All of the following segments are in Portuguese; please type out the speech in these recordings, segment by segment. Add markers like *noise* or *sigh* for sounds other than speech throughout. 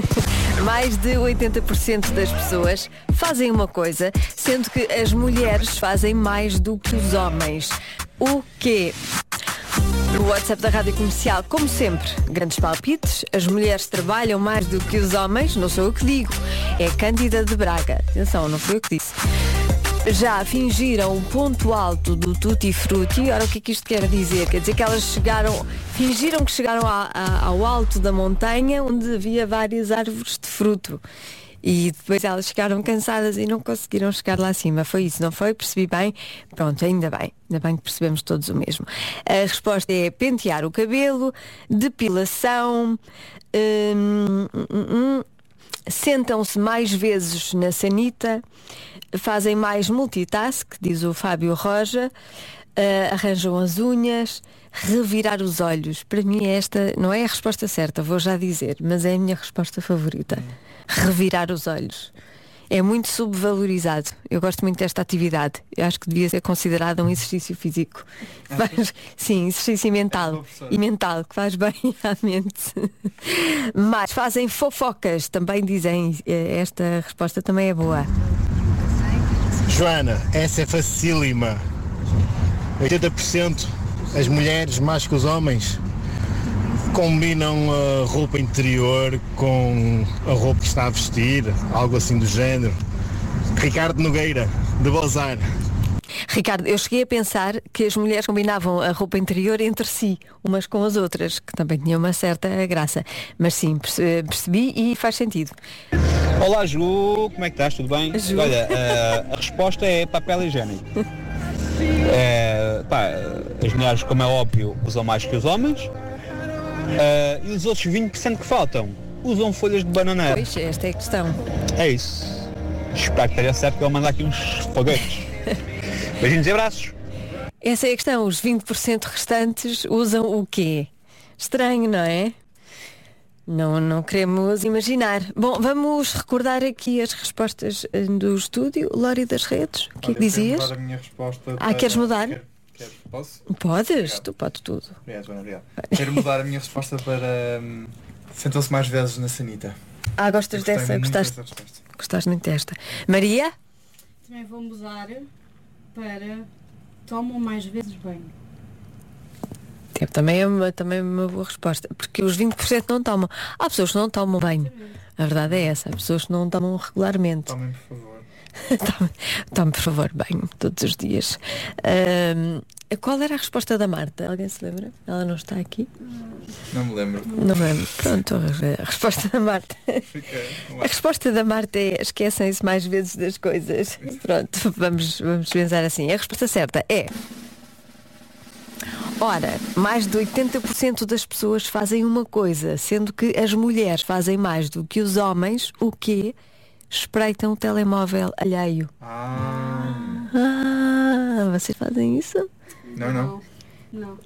*laughs* Mais de 80% das pessoas fazem uma coisa, sendo que as mulheres fazem mais do que os homens. O quê? No WhatsApp da Rádio Comercial, como sempre, grandes palpites. As mulheres trabalham mais do que os homens, não sou eu que digo. É Cândida de Braga. Atenção, não foi eu que disse. Já fingiram o ponto alto do Tutti Frutti. Ora, o que é que isto quer dizer? Quer dizer que elas chegaram, fingiram que chegaram a- a- ao alto da montanha onde havia várias árvores de fruto. E depois elas ficaram cansadas e não conseguiram chegar lá acima. Foi isso, não foi? Percebi bem? Pronto, ainda bem. Ainda bem que percebemos todos o mesmo. A resposta é pentear o cabelo, depilação, hum, hum, hum, sentam-se mais vezes na sanita, fazem mais multitask, diz o Fábio Roja, ah, arranjam as unhas, revirar os olhos. Para mim esta não é a resposta certa, vou já dizer, mas é a minha resposta favorita. Revirar os olhos. É muito subvalorizado. Eu gosto muito desta atividade. Eu acho que devia ser considerada um exercício físico. Faz- sim, exercício mental. E mental, que faz bem *laughs* à mente. Mas fazem fofocas, também dizem. eh, Esta resposta também é boa. Joana, essa é facílima. 80% as mulheres mais que os homens combinam a roupa interior com a roupa que está a vestir, algo assim do género. Ricardo Nogueira, de Balzar. Ricardo, eu cheguei a pensar que as mulheres combinavam a roupa interior entre si, umas com as outras, que também tinha uma certa graça. Mas sim, perce- percebi e faz sentido. Olá Ju, como é que estás? Tudo bem? Ju. Olha, eh, a resposta é papel higiênico. Eh, *laughs* pá, as mulheres, como é óbvio, usam mais que os homens. Eh, e os outros 20% que faltam usam folhas de bananeira. Pois, esta é a questão. É isso. Espero que esteja certo que ele mandar aqui uns foguetes. *laughs* Beijinhos e abraços. Essa é a questão. Os 20% restantes usam o quê? Estranho, não é? Não, não queremos imaginar. Bom, vamos recordar aqui as respostas eh, do estúdio. Lori das redes, o que é que dizias? mudar a minha resposta Ah, para- queres mudar? Quero, quero. Posso? Podes, tu podes tudo. Obrigado, Joana, obrigado. Quero mudar a minha resposta para hum, sentam-se mais vezes na sanita. Ah, gostas dessa? Gostaste, dessa resposta. gostaste muito desta. Maria? Também vou mudar para tomam mais vezes banho. É, Também é uma, também é uma boa resposta. Porque os 20% não tomam. Há pessoas que não tomam banho. A verdade é essa. Há pessoas que não tomam regularmente. Tomem, por favor. *laughs* Tome, tome, por favor, banho todos os dias. Ahm, qual era a resposta da Marta? Alguém se lembra? Ela não está aqui? Não me lembro. Não me lembro. Pronto, a resposta da Marta. A resposta da Marta é esquecem-se mais vezes das coisas. Pronto, vamos, vamos pensar assim. A resposta certa é. Ora, mais de 80% das pessoas fazem uma coisa, sendo que as mulheres fazem mais do que os homens, o quê? Espreitam o telemóvel alheio. Ah, Ah, vocês fazem isso? Não, não. Não.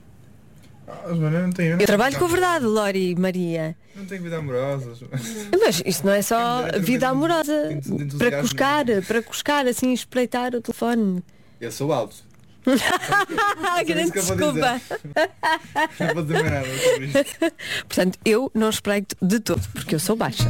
Ah, Joana, não tenho. Eu trabalho com a verdade, Lori e Maria. Não tenho vida amorosa. Joana. Mas isto não é só Tem vida tem amorosa. tem tem Para cuscar, para cuscar, assim, espreitar o telefone. Eu sou alto. *laughs* Ah, grande isso que eu vou desculpa. *laughs* Não vou dizer mais nada sobre isto. Portanto, eu não espreito de todo, porque eu sou baixa.